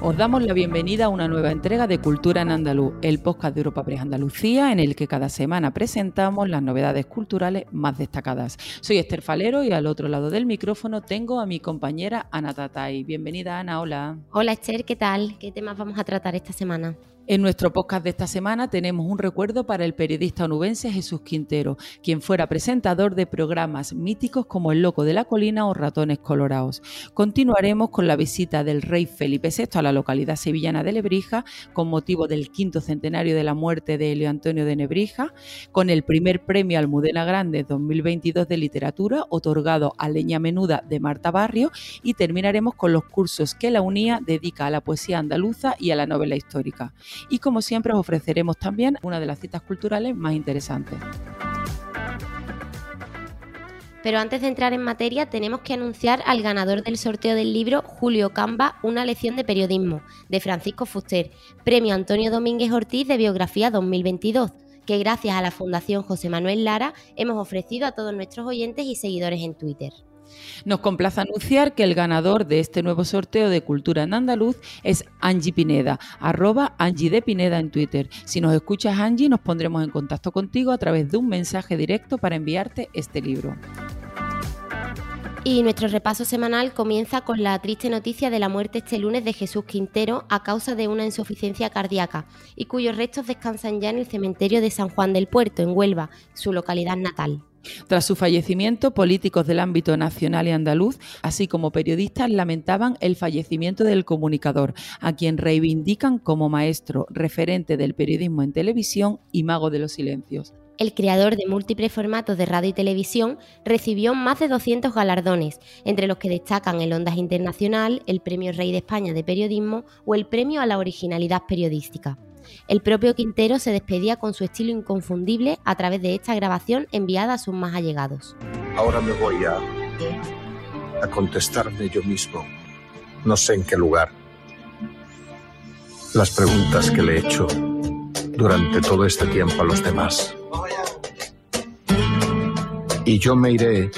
Os damos la bienvenida a una nueva entrega de Cultura en Andaluz, el podcast de Europa Press Andalucía, en el que cada semana presentamos las novedades culturales más destacadas. Soy Esther Falero y al otro lado del micrófono tengo a mi compañera Ana Tatay. Bienvenida, Ana, hola. Hola, Esther, ¿qué tal? ¿Qué temas vamos a tratar esta semana? En nuestro podcast de esta semana tenemos un recuerdo para el periodista onubense Jesús Quintero, quien fuera presentador de programas míticos como El Loco de la Colina o Ratones Colorados. Continuaremos con la visita del rey Felipe VI a la localidad sevillana de Lebrija con motivo del quinto centenario de la muerte de Elio Antonio de Nebrija, con el primer premio Almudena Grande 2022 de literatura otorgado a Leña Menuda de Marta Barrio y terminaremos con los cursos que la UNIA dedica a la poesía andaluza y a la novela histórica y como siempre os ofreceremos también una de las citas culturales más interesantes. Pero antes de entrar en materia, tenemos que anunciar al ganador del sorteo del libro Julio Camba, Una lección de periodismo, de Francisco Fuster, Premio Antonio Domínguez Ortiz de Biografía 2022, que gracias a la Fundación José Manuel Lara hemos ofrecido a todos nuestros oyentes y seguidores en Twitter. Nos complace anunciar que el ganador de este nuevo sorteo de Cultura en Andaluz es Angie Pineda, arroba Angie de Pineda en Twitter. Si nos escuchas Angie, nos pondremos en contacto contigo a través de un mensaje directo para enviarte este libro. Y nuestro repaso semanal comienza con la triste noticia de la muerte este lunes de Jesús Quintero a causa de una insuficiencia cardíaca y cuyos restos descansan ya en el cementerio de San Juan del Puerto, en Huelva, su localidad natal. Tras su fallecimiento, políticos del ámbito nacional y andaluz, así como periodistas, lamentaban el fallecimiento del comunicador, a quien reivindican como maestro, referente del periodismo en televisión y mago de los silencios. El creador de múltiples formatos de radio y televisión recibió más de 200 galardones, entre los que destacan el Ondas Internacional, el Premio Rey de España de Periodismo o el Premio a la Originalidad Periodística. El propio Quintero se despedía con su estilo inconfundible a través de esta grabación enviada a sus más allegados. Ahora me voy a, contestarme yo mismo, no sé en qué lugar, las preguntas que le he hecho durante todo este tiempo a los demás. Y yo me iré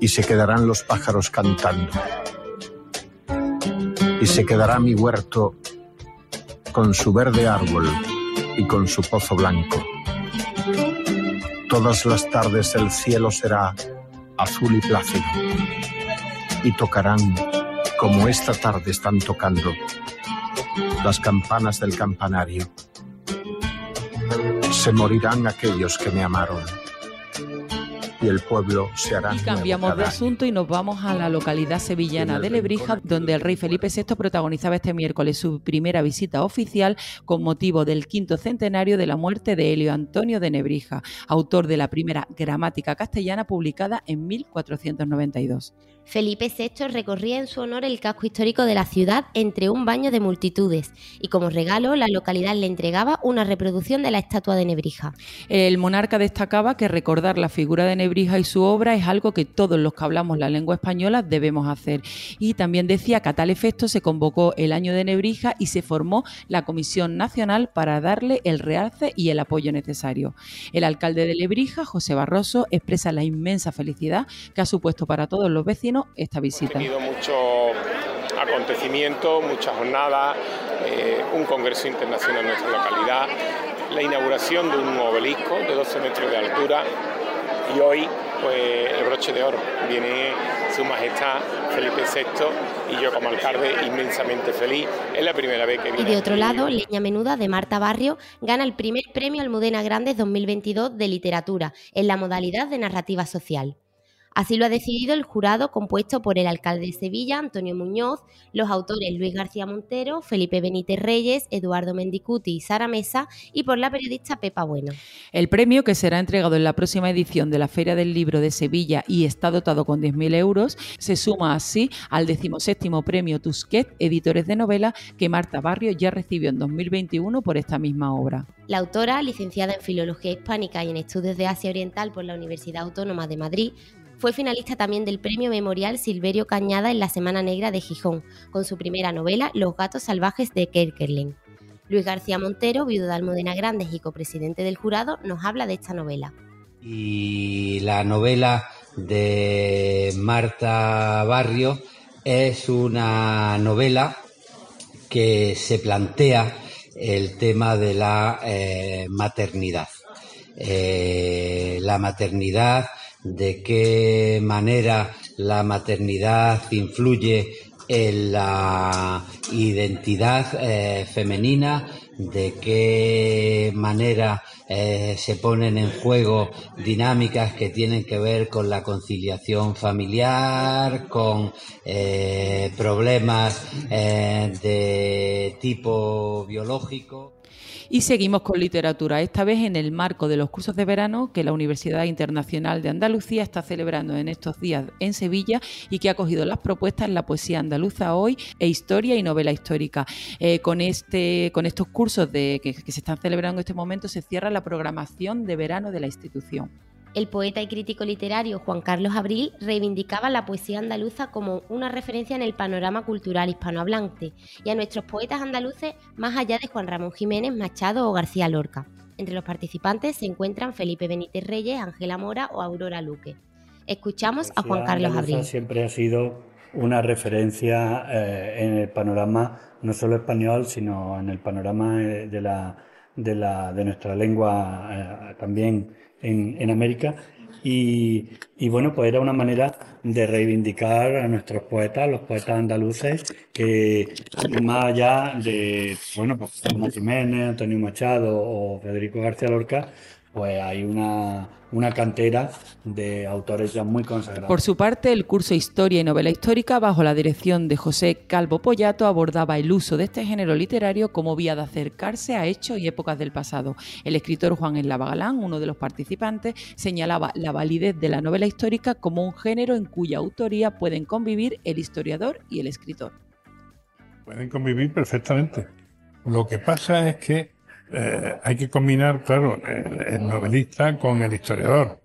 y se quedarán los pájaros cantando. Y se quedará mi huerto con su verde árbol y con su pozo blanco. Todas las tardes el cielo será azul y plácido y tocarán, como esta tarde están tocando, las campanas del campanario. Se morirán aquellos que me amaron y el pueblo se hará. cambiamos de asunto y nos vamos a la localidad sevillana de Lebrija, donde el rey Felipe VI protagonizaba este miércoles su primera visita oficial con motivo del quinto centenario de la muerte de Helio Antonio de Nebrija, autor de la primera gramática castellana publicada en 1492. Felipe VI recorría en su honor el casco histórico de la ciudad entre un baño de multitudes y como regalo la localidad le entregaba una reproducción de la estatua de Nebrija. El monarca destacaba que recordar la figura de Nebrija y su obra es algo que todos los que hablamos la lengua española debemos hacer. Y también decía que a tal efecto se convocó el año de Nebrija y se formó la Comisión Nacional para darle el realce y el apoyo necesario. El alcalde de Nebrija, José Barroso, expresa la inmensa felicidad que ha supuesto para todos los vecinos esta visita. Ha tenido mucho acontecimiento, muchas jornadas, eh, un congreso internacional en nuestra localidad, la inauguración de un obelisco de 12 metros de altura y hoy pues el broche de oro. Viene su majestad Felipe VI y yo como alcalde inmensamente feliz. Es la primera vez que viene. Y de otro lado, Leña Menuda de Marta Barrio gana el primer premio Almudena Grandes 2022 de literatura en la modalidad de narrativa social. Así lo ha decidido el jurado compuesto por el alcalde de Sevilla, Antonio Muñoz, los autores Luis García Montero, Felipe Benítez Reyes, Eduardo Mendicuti y Sara Mesa y por la periodista Pepa Bueno. El premio, que será entregado en la próxima edición de la Feria del Libro de Sevilla y está dotado con 10.000 euros, se suma así al decimoséptimo premio Tusquet, editores de novela, que Marta Barrio ya recibió en 2021 por esta misma obra. La autora, licenciada en Filología Hispánica y en Estudios de Asia Oriental por la Universidad Autónoma de Madrid, fue finalista también del Premio Memorial Silverio Cañada en la Semana Negra de Gijón, con su primera novela Los gatos salvajes de Kerkerling. Luis García Montero, viudo de Almudena Grandes y copresidente del jurado, nos habla de esta novela. Y la novela de Marta Barrio es una novela que se plantea el tema de la eh, maternidad. Eh, la maternidad, de qué manera la maternidad influye en la identidad eh, femenina, de qué manera eh, se ponen en juego dinámicas que tienen que ver con la conciliación familiar, con eh, problemas de tipo biológico. Y seguimos con literatura, esta vez en el marco de los cursos de verano que la Universidad Internacional de Andalucía está celebrando en estos días en Sevilla y que ha cogido las propuestas La Poesía Andaluza Hoy e Historia y Novela Histórica. Eh, con, este, con estos cursos de, que, que se están celebrando en este momento se cierra la programación de verano de la institución. El poeta y crítico literario Juan Carlos Abril reivindicaba la poesía andaluza como una referencia en el panorama cultural hispanohablante y a nuestros poetas andaluces más allá de Juan Ramón Jiménez, Machado o García Lorca. Entre los participantes se encuentran Felipe Benítez Reyes, Ángela Mora o Aurora Luque. Escuchamos a Juan Carlos Abril. Siempre ha sido una referencia eh, en el panorama no solo español, sino en el panorama eh, de, la, de, la, de nuestra lengua eh, también en, América. Y, bueno, pues era una manera de reivindicar a nuestros poetas, los poetas andaluces, que más allá de, bueno, pues Jiménez, Antonio Machado o Federico García Lorca, pues hay una, cantera de autores ya muy consagrados. Por su parte, el curso Historia y Novela Histórica, bajo la dirección de José Calvo Pollato, abordaba el uso de este género literario como vía de acercarse a hechos y épocas del pasado. El escritor Juan Enlava Galán, uno de los participantes, señalaba la validez de la novela histórica como un género en cuya autoría pueden convivir el historiador y el escritor. Pueden convivir perfectamente. Lo que pasa es que eh, hay que combinar, claro, el, novelista con el historiador.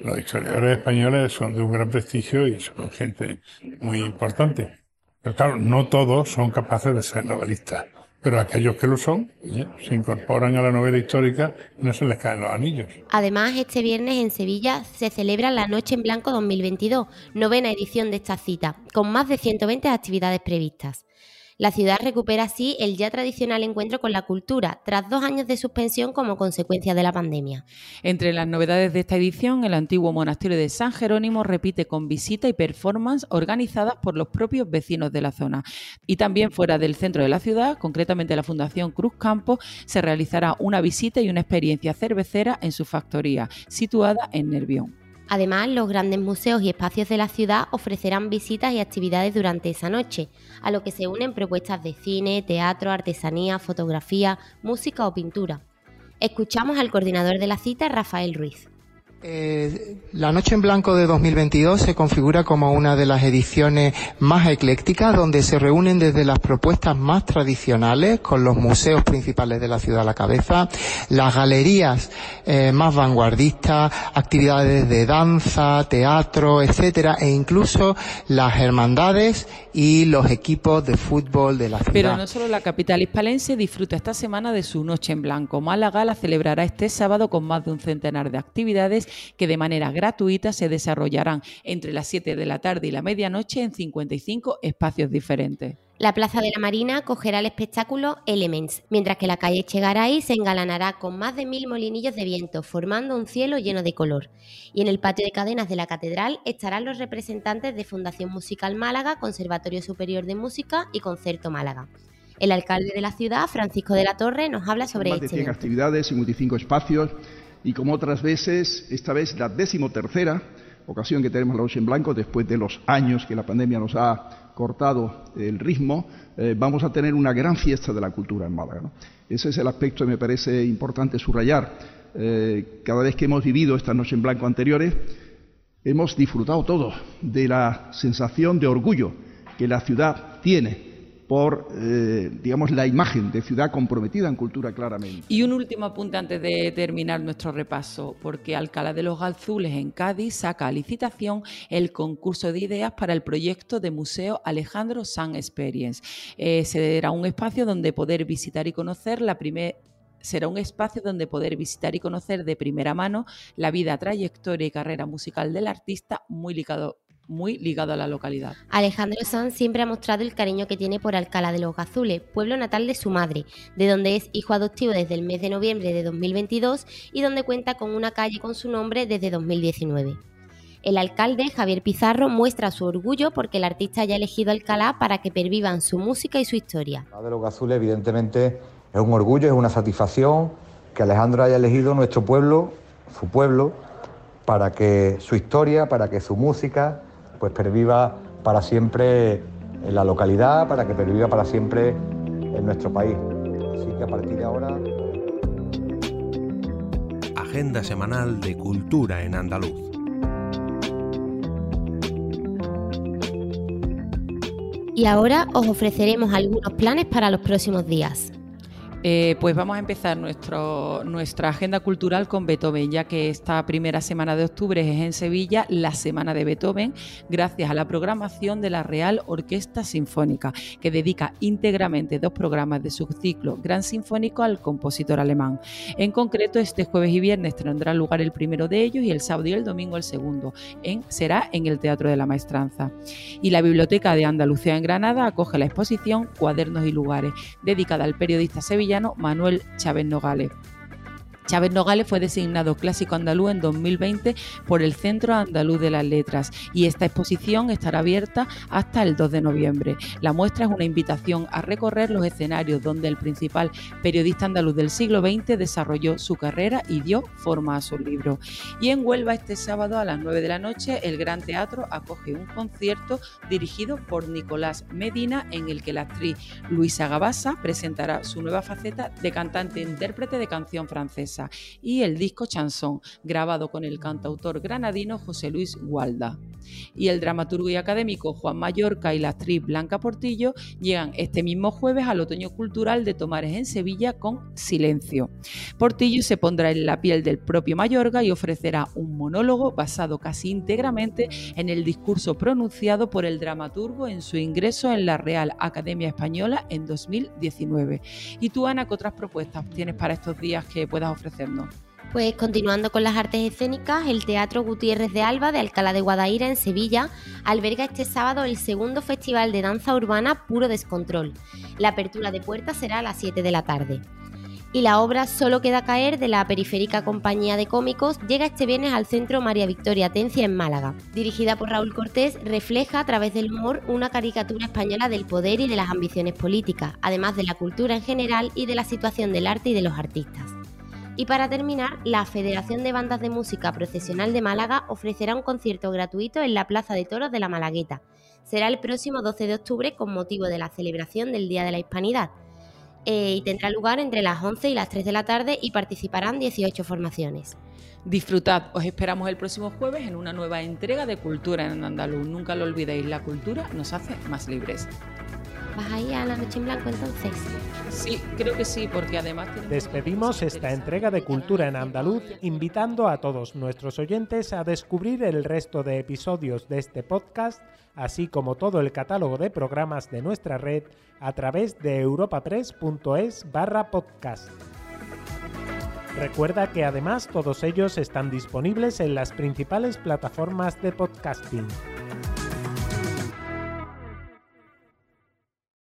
Los historiadores españoles son de un gran prestigio y son gente muy importante. Pero claro, no todos son capaces de ser novelistas. Pero aquellos que lo son, se incorporan a la novela histórica y no se les caen los anillos. Además, este viernes en Sevilla se celebra la Noche en Blanco 2022, novena edición de esta cita, con más de 120 actividades previstas. La ciudad recupera así el ya tradicional encuentro con la cultura, tras dos años de suspensión como consecuencia de la pandemia. Entre las novedades de esta edición, el antiguo monasterio de San Jerónimo repite con visita y performance organizadas por los propios vecinos de la zona. Y también fuera del centro de la ciudad, concretamente la Fundación Cruz Campo, se realizará una visita y una experiencia cervecera en su factoría, situada en Nervión. Además, los grandes museos y espacios de la ciudad ofrecerán visitas y actividades durante esa noche, a lo que se unen propuestas de cine, teatro, artesanía, fotografía, música o pintura. Escuchamos al coordinador de la cita, Rafael Ruiz. Eh, la Noche en Blanco de 2022 se configura como una de las ediciones más eclécticas, donde se reúnen desde las propuestas más tradicionales, con los museos principales de la ciudad a la cabeza, las galerías eh, más vanguardistas, actividades de danza, teatro, etcétera, e incluso las hermandades y los equipos de fútbol de la ciudad. Pero no solo la capital hispalense disfruta esta semana de su Noche en Blanco. Málaga la celebrará este sábado con más de un centenar de actividades que de manera gratuita se desarrollarán entre las 7 de la tarde y la medianoche en 55 espacios diferentes. La Plaza de la Marina acogerá el espectáculo Elements, mientras que la calle Chegaray se engalanará con más de mil molinillos de viento, formando un cielo lleno de color. Y en el patio de cadenas de la Catedral estarán los representantes de Fundación Musical Málaga, Conservatorio Superior de Música y Concerto Málaga. El alcalde de la ciudad, Francisco de la Torre, nos habla sobre más de 100 este actividades, 55 espacios y como otras veces, esta vez la decimotercera ocasión que tenemos la noche en blanco, después de los años que la pandemia nos ha cortado el ritmo, eh, vamos a tener una gran fiesta de la cultura en Málaga. Ese es el aspecto que me parece importante subrayar. Eh, cada vez que hemos vivido esta noche en blanco anteriores, hemos disfrutado todos de la sensación de orgullo que la ciudad tiene por, eh, digamos, la imagen de ciudad comprometida en cultura claramente. Y un último apunte antes de terminar nuestro repaso, porque Alcalá de los Galzules en Cádiz saca a licitación el concurso de ideas para el proyecto de Museo Alejandro San Experience. Eh, se dará un espacio donde poder visitar y conocer la primera será un espacio donde poder visitar y conocer de primera mano la vida, trayectoria y carrera musical del artista muy ligado muy ligado a la localidad. Alejandro Sanz siempre ha mostrado el cariño que tiene por Alcalá de los Gazules, pueblo natal de su madre, de donde es hijo adoptivo desde el mes de noviembre de 2022 y donde cuenta con una calle con su nombre desde 2019. El alcalde, Javier Pizarro, muestra su orgullo porque el artista haya elegido Alcalá para que pervivan su música y su historia. Alcalá de los Gazules, evidentemente, es un orgullo, es una satisfacción que Alejandro haya elegido nuestro pueblo, su pueblo, para que su historia, para que su música, pues perviva para siempre en la localidad, para que perviva para siempre en nuestro país. Así que a partir de ahora... Agenda semanal de cultura en andaluz. Y ahora os ofreceremos algunos planes para los próximos días. Eh, pues vamos a empezar nuestro, nuestra agenda cultural con Beethoven, ya que esta primera semana de octubre es en Sevilla la Semana de Beethoven, gracias a la programación de la Real Orquesta Sinfónica, que dedica íntegramente dos programas de su ciclo Gran Sinfónico al compositor alemán. En concreto, este jueves y viernes tendrá lugar el primero de ellos y el sábado y el domingo el segundo. Será en el Teatro de la Maestranza. Y la Biblioteca de Andalucía en Granada acoge la exposición Cuadernos y Lugares, dedicada al periodista sevillano Manuel Chávez Nogales. Chávez Nogales fue designado clásico andaluz en 2020 por el Centro Andaluz de las Letras y esta exposición estará abierta hasta el 2 de noviembre. La muestra es una invitación a recorrer los escenarios donde el principal periodista andaluz del siglo XX desarrolló su carrera y dio forma a su libro. Y en Huelva este sábado a las 9 de la noche el Gran Teatro acoge un concierto dirigido por Nicolás Medina en el que la actriz Luisa Gabasa presentará su nueva faceta de cantante e intérprete de canción francesa y el disco Chanson, grabado con el cantautor granadino José Luis Gualda. Y el dramaturgo y académico Juan Mallorca y la actriz Blanca Portillo llegan este mismo jueves al Otoño Cultural de Tomares en Sevilla con Silencio. Portillo se pondrá en la piel del propio Mallorca y ofrecerá un monólogo basado casi íntegramente en el discurso pronunciado por el dramaturgo en su ingreso en la Real Academia Española en 2019. ¿Y tú, Ana, qué otras propuestas tienes para estos días que puedas ofrecer? Pues continuando con las artes escénicas, el Teatro Gutiérrez de Alba de Alcalá de Guadaira en Sevilla alberga este sábado el segundo festival de danza urbana Puro Descontrol. La apertura de puertas será a las 7 de la tarde. Y la obra Solo queda caer de la periférica compañía de cómicos llega este viernes al Centro María Victoria Tencia en Málaga. Dirigida por Raúl Cortés, refleja a través del humor una caricatura española del poder y de las ambiciones políticas, además de la cultura en general y de la situación del arte y de los artistas. Y para terminar, la Federación de Bandas de Música Profesional de Málaga ofrecerá un concierto gratuito en la Plaza de Toros de la Malagueta. Será el próximo 12 de octubre con motivo de la celebración del Día de la Hispanidad. Eh, y tendrá lugar entre las 11 y las 3 de la tarde y participarán 18 formaciones. Disfrutad, os esperamos el próximo jueves en una nueva entrega de Cultura en Andaluz. Nunca lo olvidéis, la cultura nos hace más libres. ¿Vas ahí a la noche en blanco entonces? Sí, creo que sí, porque además... Despedimos esta entrega de Cultura en Andaluz invitando a todos nuestros oyentes a descubrir el resto de episodios de este podcast, así como todo el catálogo de programas de nuestra red a través de europapress.es barra podcast. Recuerda que además todos ellos están disponibles en las principales plataformas de podcasting.